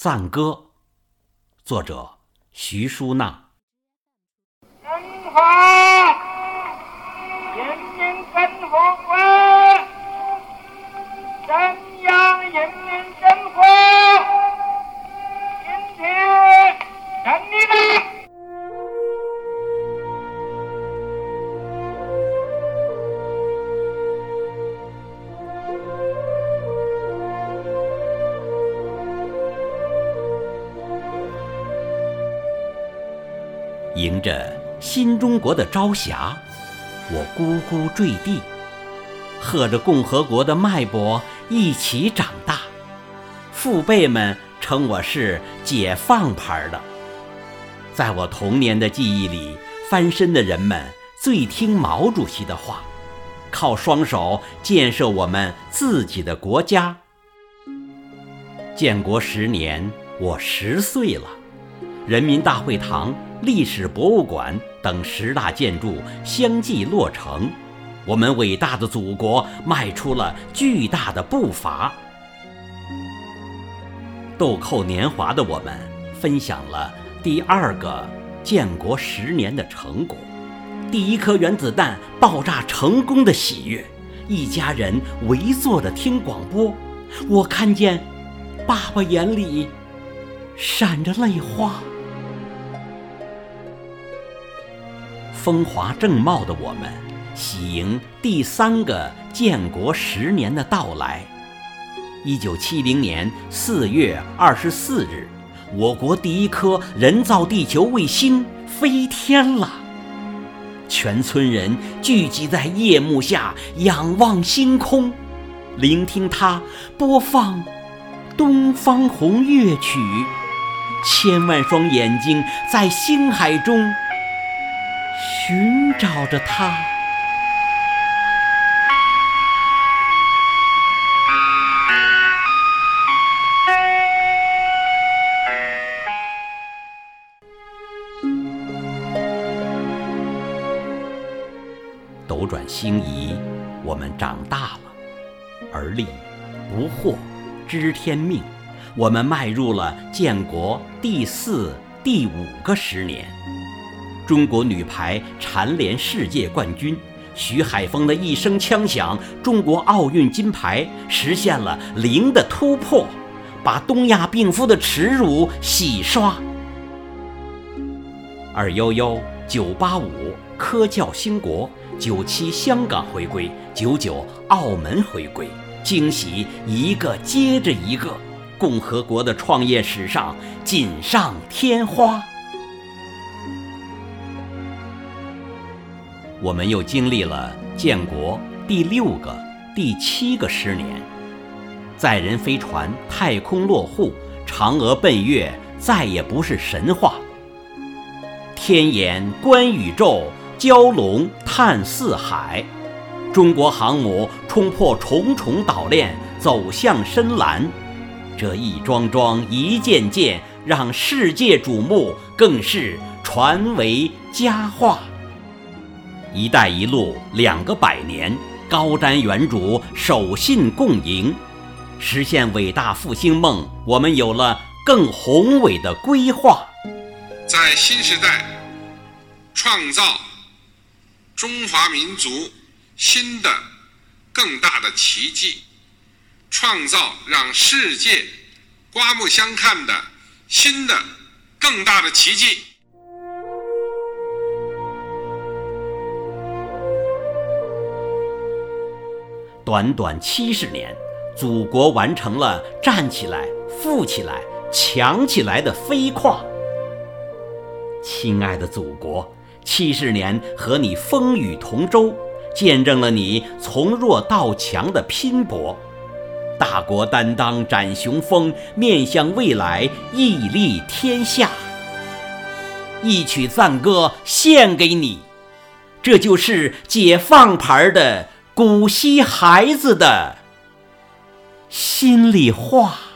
赞歌，作者徐淑娜。迎着新中国的朝霞，我咕咕坠地，和着共和国的脉搏一起长大。父辈们称我是解放牌的。在我童年的记忆里，翻身的人们最听毛主席的话，靠双手建设我们自己的国家。建国十年，我十岁了。人民大会堂、历史博物馆等十大建筑相继落成，我们伟大的祖国迈出了巨大的步伐。豆蔻年华的我们，分享了第二个建国十年的成果，第一颗原子弹爆炸成功的喜悦。一家人围坐着听广播，我看见爸爸眼里闪着泪花。风华正茂的我们，喜迎第三个建国十年的到来。一九七零年四月二十四日，我国第一颗人造地球卫星飞天了。全村人聚集在夜幕下，仰望星空，聆听它播放《东方红》乐曲。千万双眼睛在星海中。寻找着他。斗转星移，我们长大了，而立不惑，知天命。我们迈入了建国第四、第五个十年。中国女排蝉联世界冠军，徐海峰的一声枪响，中国奥运金牌实现了零的突破，把东亚病夫的耻辱洗刷。二幺幺、九八五科教兴国，九七香港回归，九九澳门回归，惊喜一个接着一个，共和国的创业史上锦上添花。我们又经历了建国第六个、第七个十年，载人飞船太空落户，嫦娥奔月再也不是神话。天眼观宇宙，蛟龙探四海，中国航母冲破重重岛链，走向深蓝。这一桩桩、一件件，让世界瞩目，更是传为佳话。“一带一路”两个百年，高瞻远瞩，守信共赢，实现伟大复兴梦。我们有了更宏伟的规划，在新时代创造中华民族新的更大的奇迹，创造让世界刮目相看的新的更大的奇迹。短短七十年，祖国完成了站起来、富起来、强起来的飞跨。亲爱的祖国，七十年和你风雨同舟，见证了你从弱到强的拼搏。大国担当展雄风，面向未来屹立天下。一曲赞歌献给你，这就是解放牌的。古稀孩子的心里话。